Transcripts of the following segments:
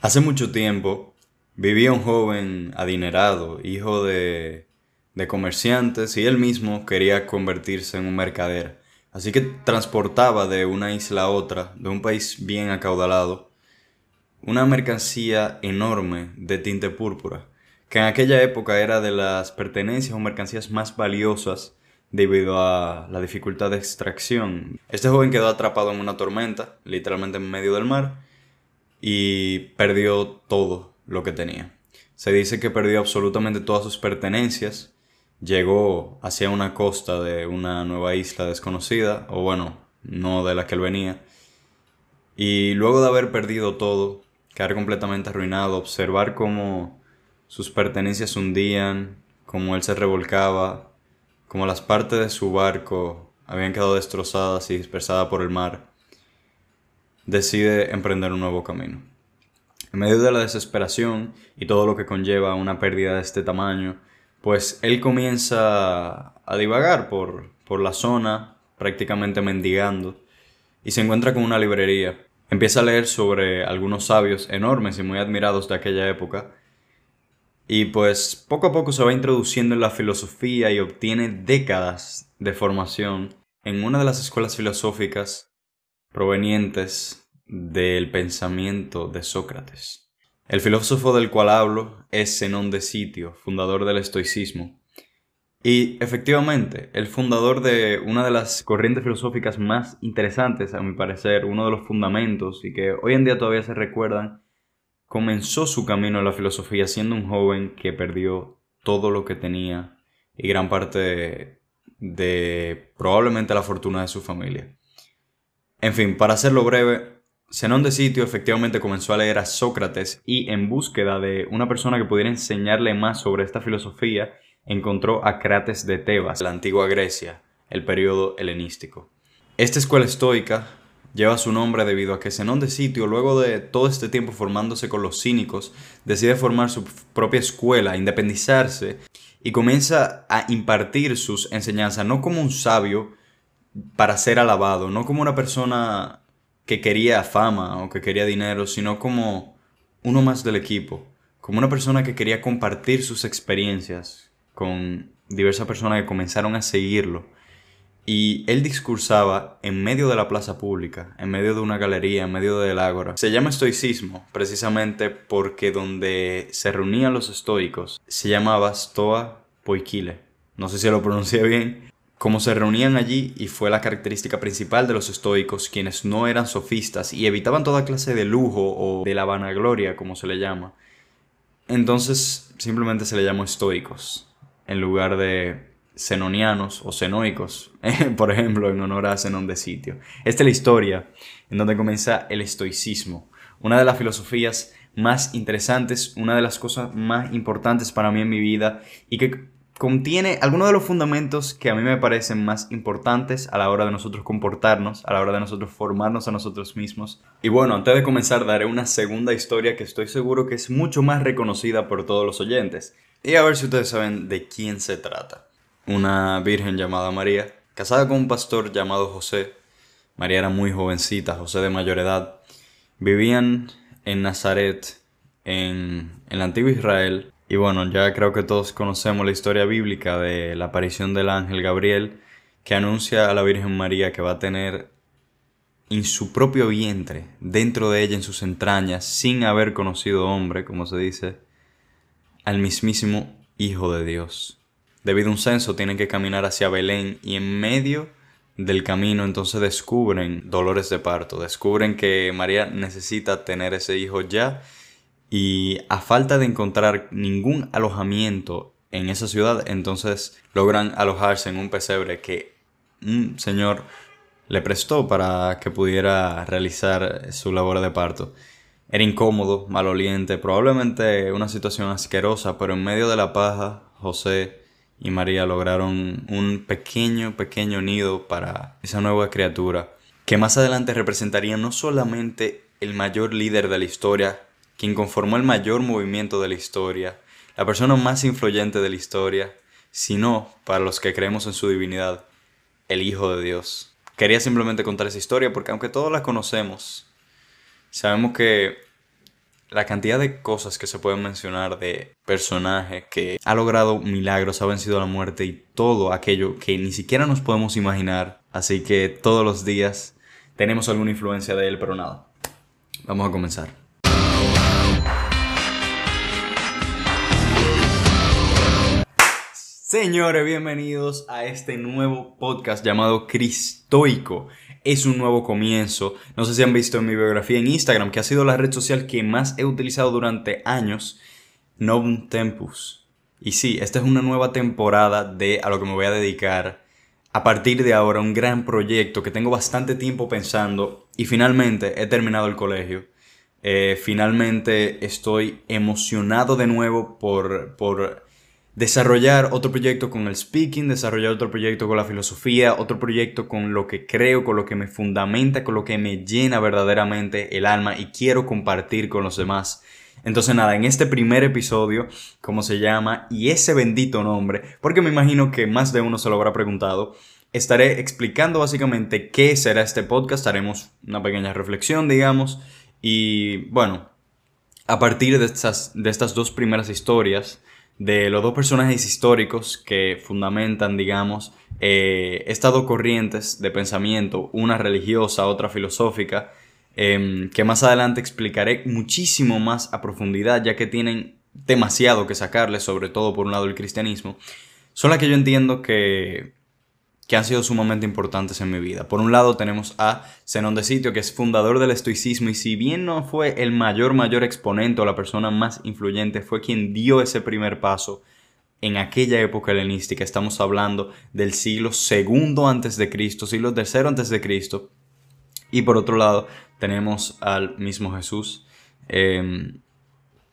Hace mucho tiempo vivía un joven adinerado, hijo de, comerciantes, y él mismo quería convertirse en un mercader. Así que transportaba de una isla a otra, de un país bien acaudalado, una mercancía enorme de tinte púrpura, que en aquella época era de las pertenencias o mercancías más valiosas debido a la dificultad de extracción. Este joven quedó atrapado en una tormenta, literalmente en medio del mar, y perdió todo lo que tenía. Se dice que perdió absolutamente todas sus pertenencias, llegó hacia una costa de una nueva isla desconocida, o bueno, no de la que él venía, y luego de haber perdido todo, quedar completamente arruinado, observar cómo sus pertenencias hundían, cómo él se revolcaba, cómo las partes de su barco habían quedado destrozadas y dispersadas por el mar, decide emprender un nuevo camino. En medio de la desesperación y todo lo que conlleva una pérdida de este tamaño, pues él comienza a divagar por, por la zona, prácticamente mendigando, y se encuentra con una librería. Empieza a leer sobre algunos sabios enormes y muy admirados de aquella época, y pues poco a poco se va introduciendo en la filosofía y obtiene décadas de formación en una de las escuelas filosóficas provenientes del pensamiento de Sócrates. El filósofo del cual hablo es Zenón de Sitio, fundador del estoicismo. Y efectivamente, el fundador de una de las corrientes filosóficas más interesantes, a mi parecer, uno de los fundamentos y que hoy en día todavía se recuerdan, comenzó su camino en la filosofía siendo un joven que perdió todo lo que tenía y gran parte de, probablemente la fortuna de su familia. En fin, para hacerlo breve, Zenón de Sitio efectivamente comenzó a leer a Sócrates y en búsqueda de una persona que pudiera enseñarle más sobre esta filosofía, encontró a Crates de Tebas, la antigua Grecia, el periodo helenístico. Esta escuela estoica lleva su nombre debido a que Zenón de Sitio, luego de todo este tiempo formándose con los cínicos, decide formar su propia escuela, independizarse y comienza a impartir sus enseñanzas no como un sabio, para ser alabado, no como una persona que quería fama o que quería dinero, sino como uno más del equipo, como una persona que quería compartir sus experiencias con diversas personas que comenzaron a seguirlo. Y él discursaba en medio de la plaza pública, en medio de una galería, en medio del ágora. Se llama estoicismo precisamente porque donde se reunían los estoicos se llamaba Stoa Poikile. No sé si lo pronuncié bien, como se reunían allí y fue la característica principal de los estoicos, quienes no eran sofistas y evitaban toda clase de lujo o de la vanagloria, como se le llama. Entonces simplemente se le llamó estoicos, en lugar de zenonianos o cenoicos, por ejemplo, en honor a Zenón de Sitio. Esta es la historia en donde comienza el estoicismo, una de las filosofías más interesantes, una de las cosas más importantes para mí en mi vida y que contiene algunos de los fundamentos que a mí me parecen más importantes a la hora de nosotros comportarnos, a la hora de nosotros formarnos a nosotros mismos. Y bueno, antes de comenzar daré una segunda historia que estoy seguro que es mucho más reconocida por todos los oyentes. Y a ver si ustedes saben de quién se trata. Una virgen llamada María, casada con un pastor llamado José. María era muy jovencita, José de mayor edad. Vivían en Nazaret, en el antiguo Israel, y bueno, ya creo que todos conocemos la historia bíblica de la aparición del ángel Gabriel que anuncia a la Virgen María que va a tener en su propio vientre, dentro de ella, en sus entrañas, sin haber conocido hombre, como se dice, al mismísimo Hijo de Dios. Debido a un censo tienen que caminar hacia Belén y en medio del camino entonces descubren dolores de parto, descubren que María necesita tener ese hijo ya y a falta de encontrar ningún alojamiento en esa ciudad, entonces logran alojarse en un pesebre que un señor le prestó para que pudiera realizar su labor de parto. Era incómodo, maloliente, probablemente una situación asquerosa, pero en medio de la paja, José y María lograron un pequeño, pequeño nido para esa nueva criatura, que más adelante representaría no solamente el mayor líder de la historia, quien conformó el mayor movimiento de la historia, la persona más influyente de la historia, sino, para los que creemos en su divinidad, el Hijo de Dios. Quería simplemente contar esa historia porque aunque todos la conocemos, sabemos que la cantidad de cosas que se pueden mencionar de personaje que ha logrado milagros, ha vencido la muerte y todo aquello que ni siquiera nos podemos imaginar. Así que todos los días tenemos alguna influencia de él, pero nada. Vamos a comenzar. Señores, bienvenidos a este nuevo podcast llamado Cristoico. Es un nuevo comienzo. No sé si han visto en mi biografía en Instagram, que ha sido la red social que más he utilizado durante años, Novum Tempus. Y sí, esta es una nueva temporada de a lo que me voy a dedicar a partir de ahora, un gran proyecto que tengo bastante tiempo pensando y finalmente he terminado el colegio. Eh, finalmente estoy emocionado de nuevo por, por desarrollar otro proyecto con el speaking, desarrollar otro proyecto con la filosofía, otro proyecto con lo que creo, con lo que me fundamenta, con lo que me llena verdaderamente el alma y quiero compartir con los demás. Entonces nada, en este primer episodio, como se llama, y ese bendito nombre, porque me imagino que más de uno se lo habrá preguntado, estaré explicando básicamente qué será este podcast, haremos una pequeña reflexión, digamos, y bueno, a partir de estas, de estas dos primeras historias, de los dos personajes históricos que fundamentan, digamos, eh, estas dos corrientes de pensamiento, una religiosa, otra filosófica, em, que más adelante explicaré muchísimo más a profundidad, ya que tienen demasiado que sacarle, sobre todo por un lado el cristianismo, son las que yo entiendo que que han sido sumamente importantes en mi vida. Por un lado tenemos a Zenón de Sitio, que es fundador del estoicismo y si bien no fue el mayor, mayor exponente o la persona más influyente, fue quien dio ese primer paso en aquella época helenística. Estamos hablando del siglo segundo antes de Cristo, siglo tercero antes de Cristo. Y por otro lado tenemos al mismo Jesús. Em,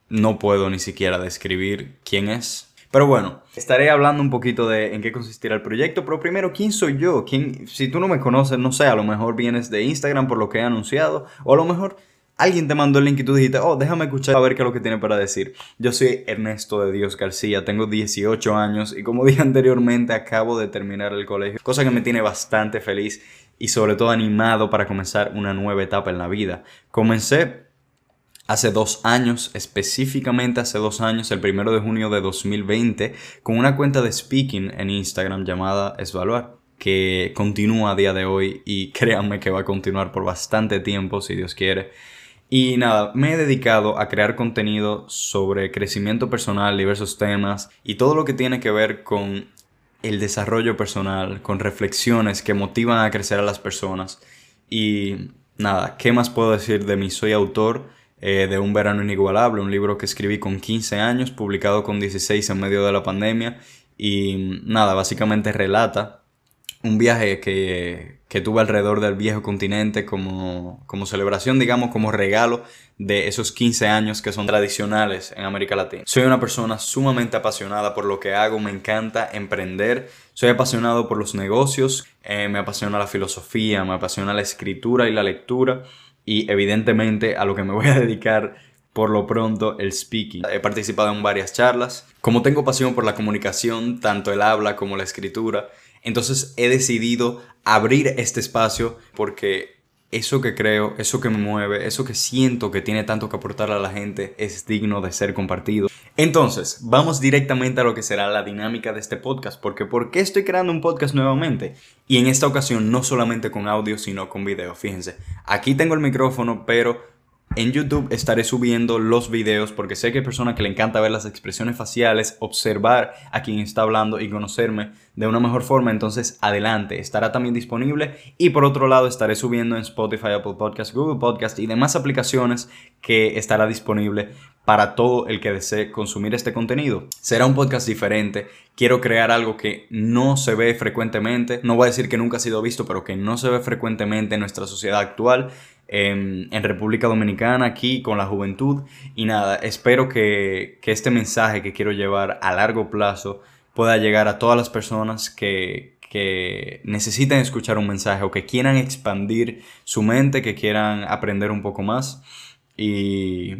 no puedo ni siquiera describir quién es, pero bueno, estaré hablando un poquito de en qué consistirá el proyecto, pero primero, ¿quién soy yo? ¿Quién, si tú no me conoces, no sé, a lo mejor vienes de Instagram por lo que he anunciado, o a lo mejor alguien te mandó el link y tú dijiste, oh, déjame escuchar a ver qué es lo que tiene para decir. Yo soy Ernesto de Dios García, tengo 18 años y como dije anteriormente, acabo de terminar el colegio, cosa que me tiene bastante feliz y sobre todo animado para comenzar una nueva etapa en la vida. Comencé hace dos años, específicamente hace dos años, el primero de junio de 2020, con una cuenta de speaking en Instagram llamada Esvaluar, que continúa a día de hoy y créanme que va a continuar por bastante tiempo, si Dios quiere. Y nada, me he dedicado a crear contenido sobre crecimiento personal, diversos temas y todo lo que tiene que ver con el desarrollo personal, con reflexiones que motivan a crecer a las personas. Y nada, ¿qué más puedo decir de mí? Soy autor eh, de Un verano inigualable, un libro que escribí con 15 años, publicado con 16 en medio de la pandemia. Y nada, básicamente relata un viaje que, que tuve alrededor del viejo continente como, como celebración, digamos, como regalo de esos 15 años que son tradicionales en América Latina. Soy una persona sumamente apasionada por lo que hago, me encanta emprender, soy apasionado por los negocios, eh, me apasiona la filosofía, me apasiona la escritura y la lectura y evidentemente a lo que me voy a dedicar por lo pronto el speaking. He participado en varias charlas. Como tengo pasión por la comunicación, tanto el habla como la escritura, entonces he decidido abrir este espacio porque eso que creo, eso que me mueve, eso que siento que tiene tanto que aportar a la gente es digno de ser compartido. Entonces, vamos directamente a lo que será la dinámica de este podcast, porque ¿por qué estoy creando un podcast nuevamente? Y en esta ocasión no solamente con audio, sino con video. Fíjense, aquí tengo el micrófono, pero en YouTube estaré subiendo los videos porque sé que hay personas que le encanta ver las expresiones faciales, observar a quien está hablando y conocerme de una mejor forma. Entonces, adelante, estará también disponible. Y por otro lado, estaré subiendo en Spotify, Apple Podcast, Google Podcast y demás aplicaciones que estará disponible para todo el que desee consumir este contenido. Será un podcast diferente. Quiero crear algo que no se ve frecuentemente. No voy a decir que nunca ha sido visto, pero que no se ve frecuentemente en nuestra sociedad actual en, República Dominicana, aquí con la juventud. Y nada, espero que, este mensaje que quiero llevar a largo plazo pueda llegar a todas las personas que, que necesiten escuchar un mensaje o que quieran expandir su mente, que quieran aprender un poco más. Y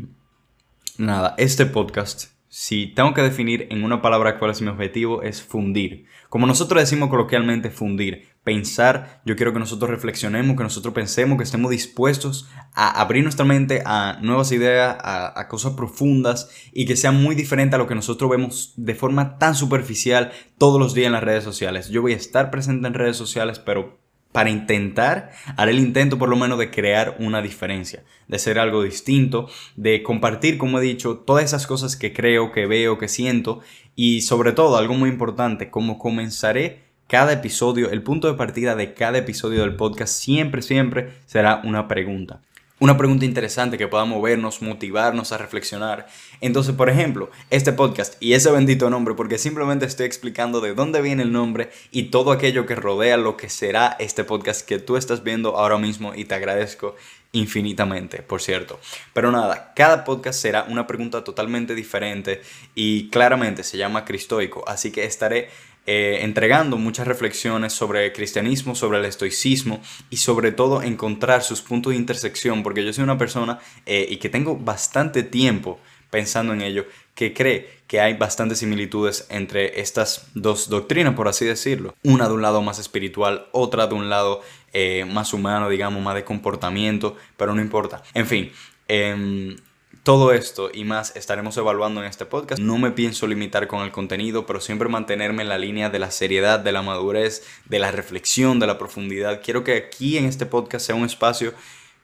nada, este podcast si tengo que definir en una palabra cuál es mi objetivo, es fundir. Como nosotros decimos coloquialmente, fundir. Pensar, yo quiero que nosotros reflexionemos, que nosotros pensemos, que estemos dispuestos a abrir nuestra mente a nuevas ideas, a, a cosas profundas y que sea muy diferente a lo que nosotros vemos de forma tan superficial todos los días en las redes sociales. Yo voy a estar presente en redes sociales, pero para intentar, haré el intento por lo menos de crear una diferencia, de ser algo distinto, de compartir, como he dicho, todas esas cosas que creo, que veo, que siento y sobre todo, algo muy importante, como comenzaré cada episodio, el punto de partida de cada episodio del podcast siempre, siempre será una pregunta una pregunta interesante que pueda movernos, motivarnos a reflexionar. Entonces, por ejemplo, este podcast y ese bendito nombre, porque simplemente estoy explicando de dónde viene el nombre y todo aquello que rodea lo que será este podcast que tú estás viendo ahora mismo y te agradezco infinitamente, por cierto. Pero nada, cada podcast será una pregunta totalmente diferente y claramente se llama Cristoico, así que estaré eh, entregando muchas reflexiones sobre el cristianismo, sobre el estoicismo y sobre todo encontrar sus puntos de intersección, porque yo soy una persona eh, y que tengo bastante tiempo pensando en ello, que cree que hay bastantes similitudes entre estas dos doctrinas, por así decirlo. Una de un lado más espiritual, otra de un lado eh, más humano, digamos, más de comportamiento, pero no importa. En fin, em, todo esto y más estaremos evaluando en este podcast. No me pienso limitar con el contenido, pero siempre mantenerme en la línea de la seriedad, de la madurez, de la reflexión, de la profundidad. Quiero que aquí en este podcast sea un espacio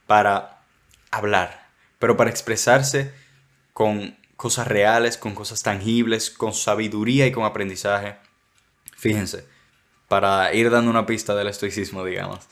para hablar, pero para expresarse con cosas reales, con cosas tangibles, con sabiduría y con aprendizaje. Fíjense, para ir dando una pista del estoicismo, digamos.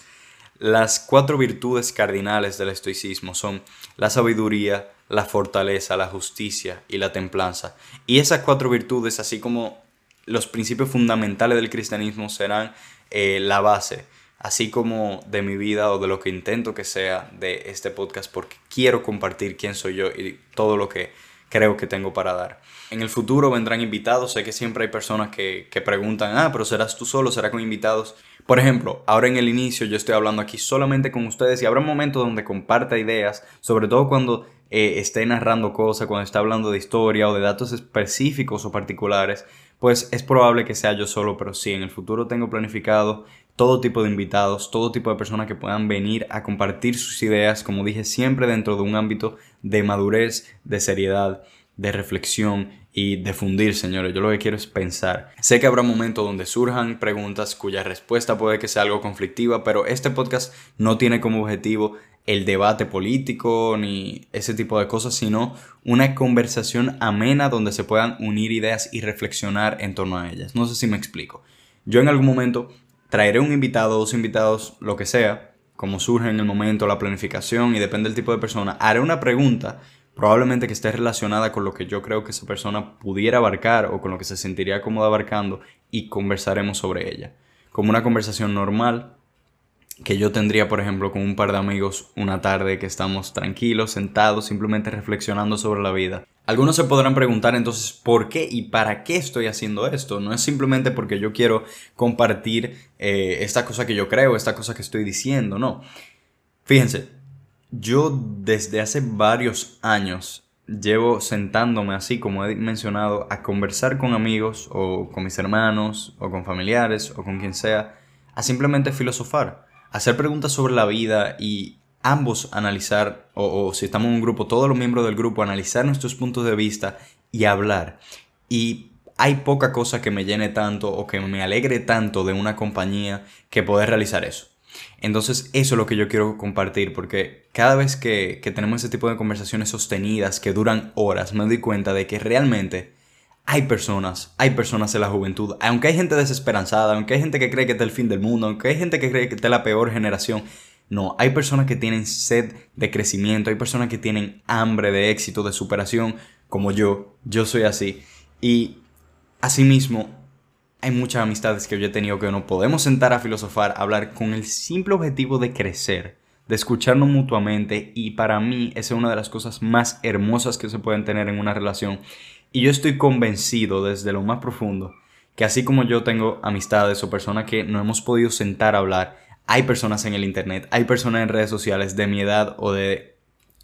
Las cuatro virtudes cardinales del estoicismo son la sabiduría, la fortaleza, la justicia y la templanza. Y esas cuatro virtudes, así como los principios fundamentales del cristianismo, serán eh, la base, así como de mi vida o de lo que intento que sea de este podcast, porque quiero compartir quién soy yo y todo lo que creo que tengo para dar. En el futuro vendrán invitados, sé que siempre hay personas que, que preguntan, ah, pero serás tú solo, será con invitados. Por ejemplo, ahora en el inicio yo estoy hablando aquí solamente con ustedes y habrá un momento donde comparta ideas, sobre todo cuando eh, esté narrando cosas, cuando está hablando de historia o de datos específicos o particulares, pues es probable que sea yo solo, pero sí, en el futuro tengo planificado todo tipo de invitados, todo tipo de personas que puedan venir a compartir sus ideas, como dije, siempre dentro de un ámbito de madurez, de seriedad, de reflexión y de fundir, señores. Yo lo que quiero es pensar. Sé que habrá momentos donde surjan preguntas cuya respuesta puede que sea algo conflictiva, pero este podcast no tiene como objetivo el debate político ni ese tipo de cosas, sino una conversación amena donde se puedan unir ideas y reflexionar en torno a ellas. No sé si me explico. Yo en algún momento traeré un invitado, dos invitados, lo que sea, como surge en el momento la planificación y depende del tipo de persona, haré una pregunta probablemente que esté relacionada con lo que yo creo que esa persona pudiera abarcar o con lo que se sentiría cómoda abarcando y conversaremos sobre ella. Como una conversación normal que yo tendría, por ejemplo, con un par de amigos una tarde que estamos tranquilos, sentados, simplemente reflexionando sobre la vida. Algunos se podrán preguntar entonces por qué y para qué estoy haciendo esto. No es simplemente porque yo quiero compartir eh, esta cosa que yo creo, esta cosa que estoy diciendo, no. Fíjense, yo desde hace varios años llevo sentándome así, como he mencionado, a conversar con amigos o con mis hermanos o con familiares o con quien sea, a simplemente filosofar, hacer preguntas sobre la vida y ambos analizar, o si estamos en un grupo, todos los miembros del grupo, analizar nuestros puntos de vista y hablar. Y hay poca cosa que me llene tanto o que me alegre tanto de una compañía que poder realizar eso. Entonces eso es lo que yo quiero compartir porque cada vez que, tenemos ese tipo de conversaciones sostenidas que duran horas me doy cuenta de que realmente hay personas, hay personas en la juventud, aunque hay gente desesperanzada, aunque hay gente que cree que está el fin del mundo, aunque hay gente que cree que está la peor generación, no, hay personas que tienen sed de crecimiento, hay personas que tienen hambre de éxito, de superación, como yo, yo soy así. Y asimismo, hay muchas amistades que yo he tenido que no podemos sentar a filosofar, hablar con el simple objetivo de crecer, de escucharnos mutuamente y para mí esa es una de las cosas más hermosas que se pueden tener en una relación. Y yo estoy convencido desde lo más profundo que así como yo tengo amistades o personas que no hemos podido sentar a hablar, hay personas en el internet, hay personas en redes sociales de mi edad o de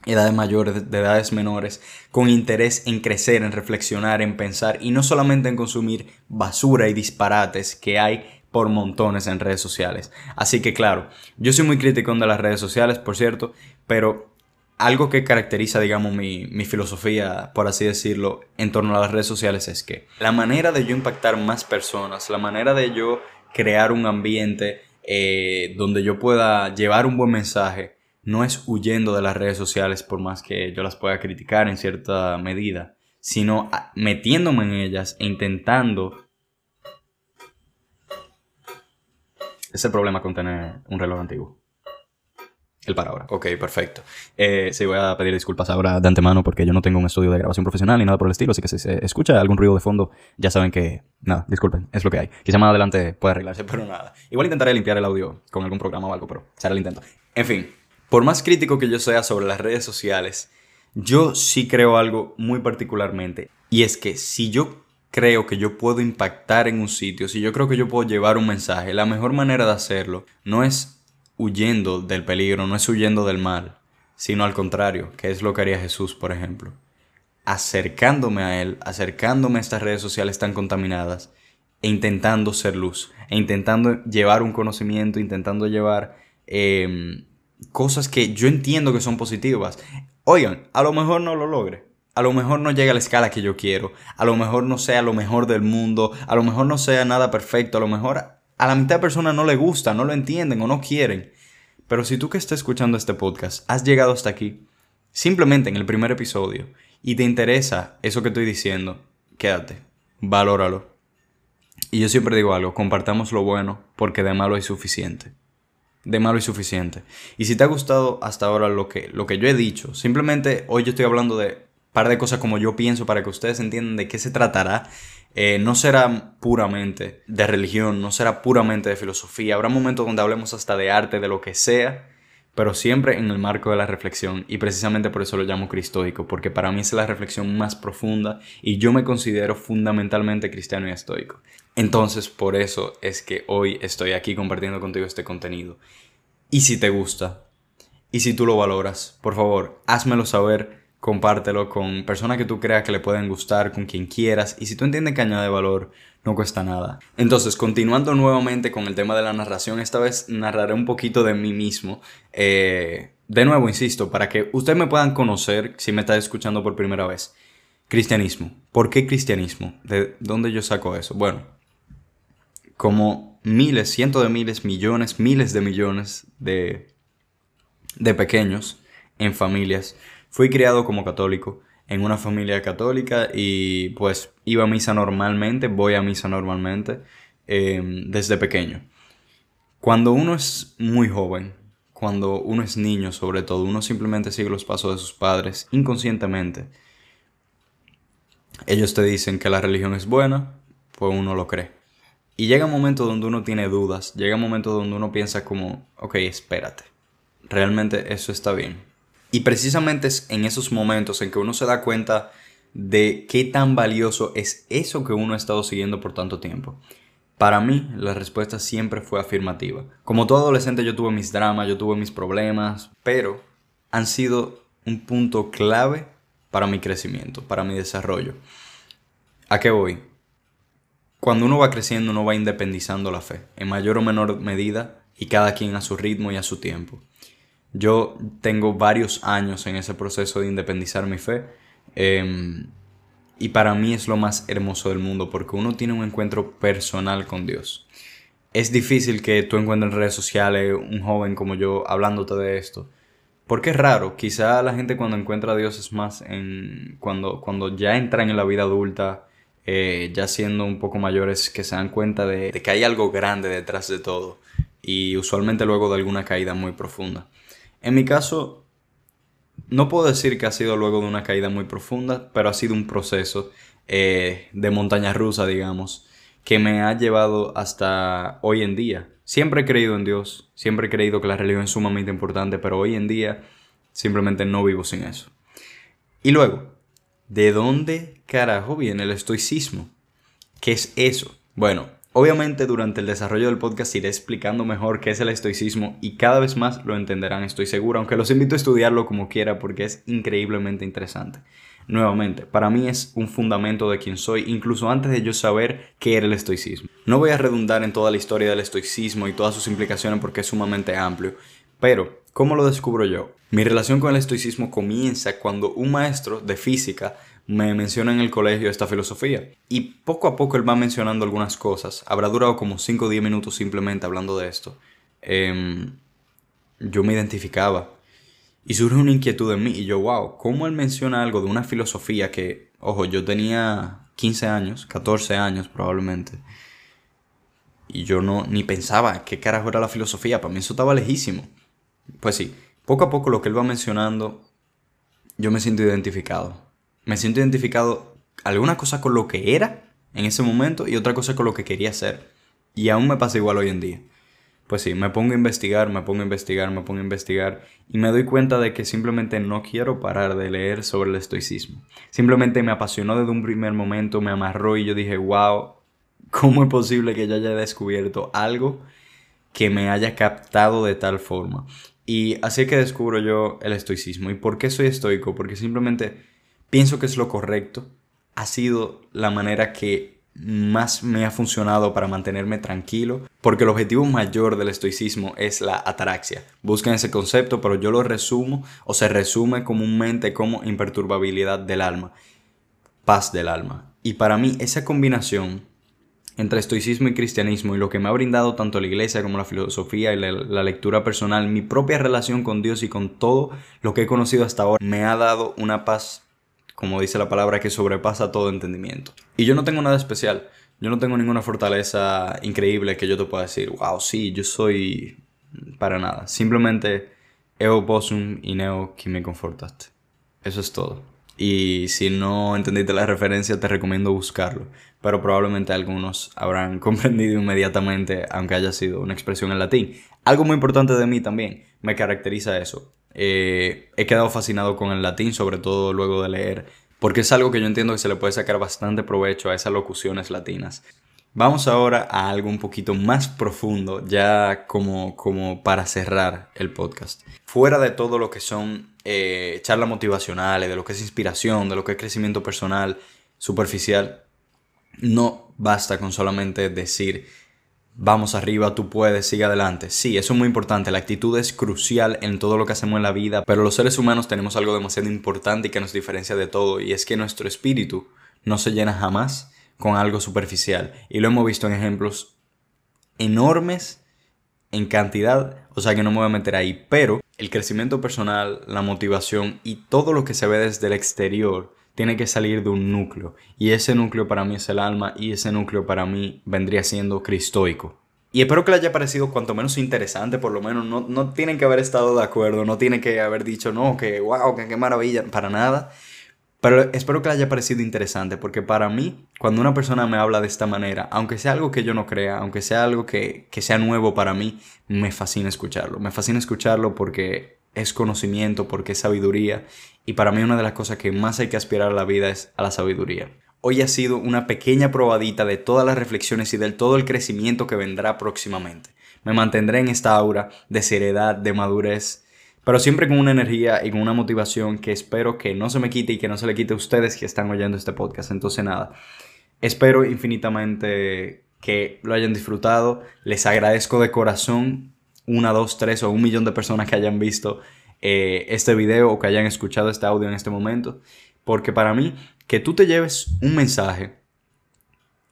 edades mayores, de edades menores, con interés en crecer, en reflexionar, en pensar y no solamente en consumir basura y disparates que hay por montones en redes sociales. Así que claro, yo soy muy crítico de las redes sociales, por cierto, pero algo que caracteriza, digamos, mi, mi, filosofía, por así decirlo, en torno a las redes sociales es que la manera de yo impactar más personas, la manera de yo crear un ambiente eh, donde yo pueda llevar un buen mensaje, no es huyendo de las redes sociales por más que yo las pueda criticar en cierta medida, sino metiéndome en ellas e intentando... Es el problema con tener un reloj antiguo. El para ahora. Ok, perfecto. Eh, sí, voy a pedir disculpas ahora de antemano porque yo no tengo un estudio de grabación profesional ni nada por el estilo, así que si se escucha algún ruido de fondo, ya saben que, nada, disculpen, es lo que hay. Quizá más adelante pueda arreglarse, pero nada. Igual intentaré limpiar el audio con algún programa o algo, pero será el intento. En fin, por más crítico que yo sea sobre las redes sociales, yo sí creo algo muy particularmente, y es que si yo creo que yo puedo impactar en un sitio, si yo creo que yo puedo llevar un mensaje, la mejor manera de hacerlo no es huyendo del peligro, no es huyendo del mal, sino al contrario, que es lo que haría Jesús, por ejemplo. Acercándome a Él, acercándome a estas redes sociales tan contaminadas e intentando ser luz, e intentando llevar un conocimiento, intentando llevar em, cosas que yo entiendo que son positivas. Oigan, a lo mejor no lo logre. A lo mejor no llega a la escala que yo quiero. A lo mejor no sea lo mejor del mundo. A lo mejor no sea nada perfecto. A lo mejor a la mitad de personas no le gusta, no lo entienden o no quieren. Pero si tú que estás escuchando este podcast has llegado hasta aquí, simplemente en el primer episodio, y te interesa eso que estoy diciendo, quédate, valóralo. Y yo siempre digo algo, compartamos lo bueno porque de malo hay suficiente. De malo hay suficiente. Y si te ha gustado hasta ahora lo que, lo que yo he dicho, simplemente hoy yo estoy hablando de un par de cosas como yo pienso para que ustedes entiendan de qué se tratará eh, no será puramente de religión, no será puramente de filosofía. Habrá momentos donde hablemos hasta de arte, de lo que sea, pero siempre en el marco de la reflexión. Y precisamente por eso lo llamo cristoico, porque para mí es la reflexión más profunda y yo me considero fundamentalmente cristiano y estoico. Entonces, por eso es que hoy estoy aquí compartiendo contigo este contenido. Y si te gusta, y si tú lo valoras, por favor, házmelo saber compártelo con personas que tú creas que le pueden gustar, con quien quieras, y si tú entiendes que añade valor, no cuesta nada. Entonces, continuando nuevamente con el tema de la narración, esta vez narraré un poquito de mí mismo. Eh, de nuevo, insisto, para que ustedes me puedan conocer si me está escuchando por primera vez. Cristianismo. ¿Por qué cristianismo? ¿De dónde yo saco eso? Bueno, como miles, cientos de miles, millones, miles de millones de, de pequeños en familias Fui criado como católico en una familia católica y pues iba a misa normalmente, voy a misa normalmente em, desde pequeño. Cuando uno es muy joven, cuando uno es niño sobre todo, uno simplemente sigue los pasos de sus padres inconscientemente. Ellos te dicen que la religión es buena, pues uno lo cree. Y llega un momento donde uno tiene dudas, llega un momento donde uno piensa como, ok, espérate, realmente eso está bien y precisamente es en esos momentos en que uno se da cuenta de qué tan valioso es eso que uno ha estado siguiendo por tanto tiempo. Para mí, la respuesta siempre fue afirmativa. Como todo adolescente yo tuve mis dramas, yo tuve mis problemas, pero han sido un punto clave para mi crecimiento, para mi desarrollo. ¿A qué voy? Cuando uno va creciendo, uno va independizando la fe, en mayor o menor medida, y cada quien a su ritmo y a su tiempo. Yo tengo varios años en ese proceso de independizar mi fe. Em, y para mí es lo más hermoso del mundo porque uno tiene un encuentro personal con Dios. Es difícil que tú encuentres en redes sociales un joven como yo hablándote de esto. Porque es raro, quizá la gente cuando encuentra a Dios es más en cuando, cuando ya entran en la vida adulta, eh, ya siendo un poco mayores, que se dan cuenta de que hay algo grande detrás de todo. Y usualmente luego de alguna caída muy profunda. En mi caso, no puedo decir que ha sido luego de una caída muy profunda, pero ha sido un proceso eh, de montaña rusa, digamos, que me ha llevado hasta hoy en día. Siempre he creído en Dios, siempre he creído que la religión es sumamente importante, pero hoy en día simplemente no vivo sin eso. Y luego, ¿de dónde carajo viene el estoicismo? ¿Qué es eso? Bueno, Obviamente durante el desarrollo del podcast iré explicando mejor qué es el estoicismo y cada vez más lo entenderán, estoy seguro, aunque los invito a estudiarlo como quiera porque es increíblemente interesante. Nuevamente, para mí es un fundamento de quien soy, incluso antes de yo saber qué era el estoicismo. No voy a redundar en toda la historia del estoicismo y todas sus implicaciones porque es sumamente amplio, pero ¿cómo lo descubro yo? Mi relación con el estoicismo comienza cuando un maestro de física me menciona en el colegio esta filosofía. Y poco a poco él va mencionando algunas cosas. Habrá durado como 5 o 10 minutos simplemente hablando de esto. Em, yo me identificaba. Y surge una inquietud en mí. Y yo, wow, ¿cómo él menciona algo de una filosofía que, ojo, yo tenía 15 años, 14 años probablemente. Y yo no ni pensaba qué carajo era la filosofía. Para mí eso estaba lejísimo. Pues sí, poco a poco lo que él va mencionando, yo me siento identificado me siento identificado alguna cosa con lo que era en ese momento y otra cosa con lo que quería ser. Y aún me pasa igual hoy en día. Pues sí, me pongo a investigar, me pongo a investigar, me pongo a investigar y me doy cuenta de que simplemente no quiero parar de leer sobre el estoicismo. Simplemente me apasionó desde un primer momento, me amarró y yo dije, wow, ¿cómo es posible que yo haya descubierto algo que me haya captado de tal forma? Y así es que descubro yo el estoicismo. ¿Y por qué soy estoico? Porque simplemente pienso que es lo correcto. Ha sido la manera que más me ha funcionado para mantenerme tranquilo, porque el objetivo mayor del estoicismo es la ataraxia. Buscan ese concepto, pero yo lo resumo o se resume comúnmente como imperturbabilidad del alma, paz del alma. Y para mí esa combinación entre estoicismo y cristianismo y lo que me ha brindado tanto la iglesia como la filosofía y la, lectura personal, mi propia relación con Dios y con todo lo que he conocido hasta ahora, me ha dado una paz como dice la palabra, que sobrepasa todo entendimiento. Y yo no tengo nada especial. Yo no tengo ninguna fortaleza increíble que yo te pueda decir, wow, sí, yo soy para nada. Simplemente eo possum y neo que me confortaste. Eso es todo. Y si no entendiste la referencia, te recomiendo buscarlo. Pero probablemente algunos habrán comprendido inmediatamente, aunque haya sido una expresión en latín. Algo muy importante de mí también me caracteriza eso. Eh, he quedado fascinado con el latín, sobre todo luego de leer, porque es algo que yo entiendo que se le puede sacar bastante provecho a esas locuciones latinas. Vamos ahora a algo un poquito más profundo, ya como, como para cerrar el podcast. Fuera de todo lo que son eh, charlas motivacionales, de lo que es inspiración, de lo que es crecimiento personal, superficial, no basta con solamente decir vamos arriba, tú puedes, sigue adelante. Sí, eso es muy importante, la actitud es crucial en todo lo que hacemos en la vida, pero los seres humanos tenemos algo demasiado importante y que nos diferencia de todo, y es que nuestro espíritu no se llena jamás con algo superficial. Y lo hemos visto en ejemplos enormes en cantidad, o sea que no me voy a meter ahí, pero el crecimiento personal, la motivación y todo lo que se ve desde el exterior tiene que salir de un núcleo. Y ese núcleo para mí es el alma y ese núcleo para mí vendría siendo cristoico. Y espero que les haya parecido cuanto menos interesante, por lo menos no, no tienen que haber estado de acuerdo, no tienen que haber dicho, no, que wow, que qué maravilla, para nada. Pero espero que les haya parecido interesante, porque para mí, cuando una persona me habla de esta manera, aunque sea algo que yo no crea, aunque sea algo que, que sea nuevo para mí, me fascina escucharlo. Me fascina escucharlo porque es conocimiento, porque es sabiduría. Y para mí una de las cosas que más hay que aspirar a la vida es a la sabiduría. Hoy ha sido una pequeña probadita de todas las reflexiones y del todo el crecimiento que vendrá próximamente. Me mantendré en esta aura de seriedad, de madurez, pero siempre con una energía y con una motivación que espero que no se me quite y que no se le quite a ustedes que están oyendo este podcast. Entonces nada, espero infinitamente que lo hayan disfrutado. Les agradezco de corazón una, dos, tres o un millón de personas que hayan visto eh, este video o que hayan escuchado este audio en este momento. Porque para mí, que tú te lleves un mensaje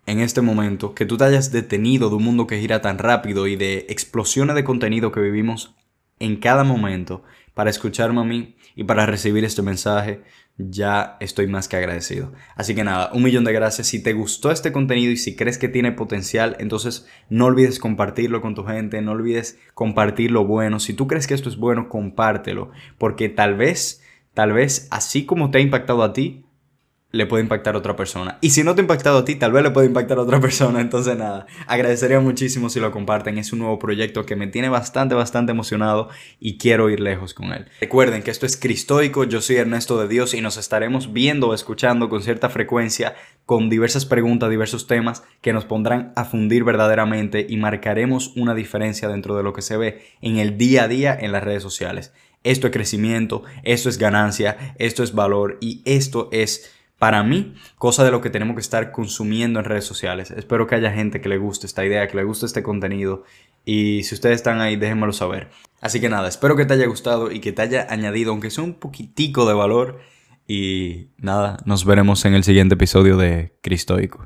en este momento, que tú te hayas detenido de un mundo que gira tan rápido y de explosiones de contenido que vivimos en cada momento para escucharme a mí y para recibir este mensaje, ya estoy más que agradecido. Así que nada, un millón de gracias. Si te gustó este contenido y si crees que tiene potencial, entonces no olvides compartirlo con tu gente, no olvides compartir lo bueno. Si tú crees que esto es bueno, compártelo, porque tal vez, tal vez, así como te ha impactado a ti, le puede impactar a otra persona. Y si no te ha impactado a ti, tal vez le puede impactar a otra persona. Entonces nada, agradecería muchísimo si lo comparten. Es un nuevo proyecto que me tiene bastante, bastante emocionado y quiero ir lejos con él. Recuerden que esto es Cristoico, yo soy Ernesto de Dios y nos estaremos viendo o escuchando con cierta frecuencia con diversas preguntas, diversos temas que nos pondrán a fundir verdaderamente y marcaremos una diferencia dentro de lo que se ve en el día a día en las redes sociales. Esto es crecimiento, esto es ganancia, esto es valor y esto es para mí, cosa de lo que tenemos que estar consumiendo en redes sociales. Espero que haya gente que le guste esta idea, que le guste este contenido. Y si ustedes están ahí, déjenmelo saber. Así que nada, espero que te haya gustado y que te haya añadido, aunque sea un poquitico de valor. Y nada, nos veremos en el siguiente episodio de Cristoico.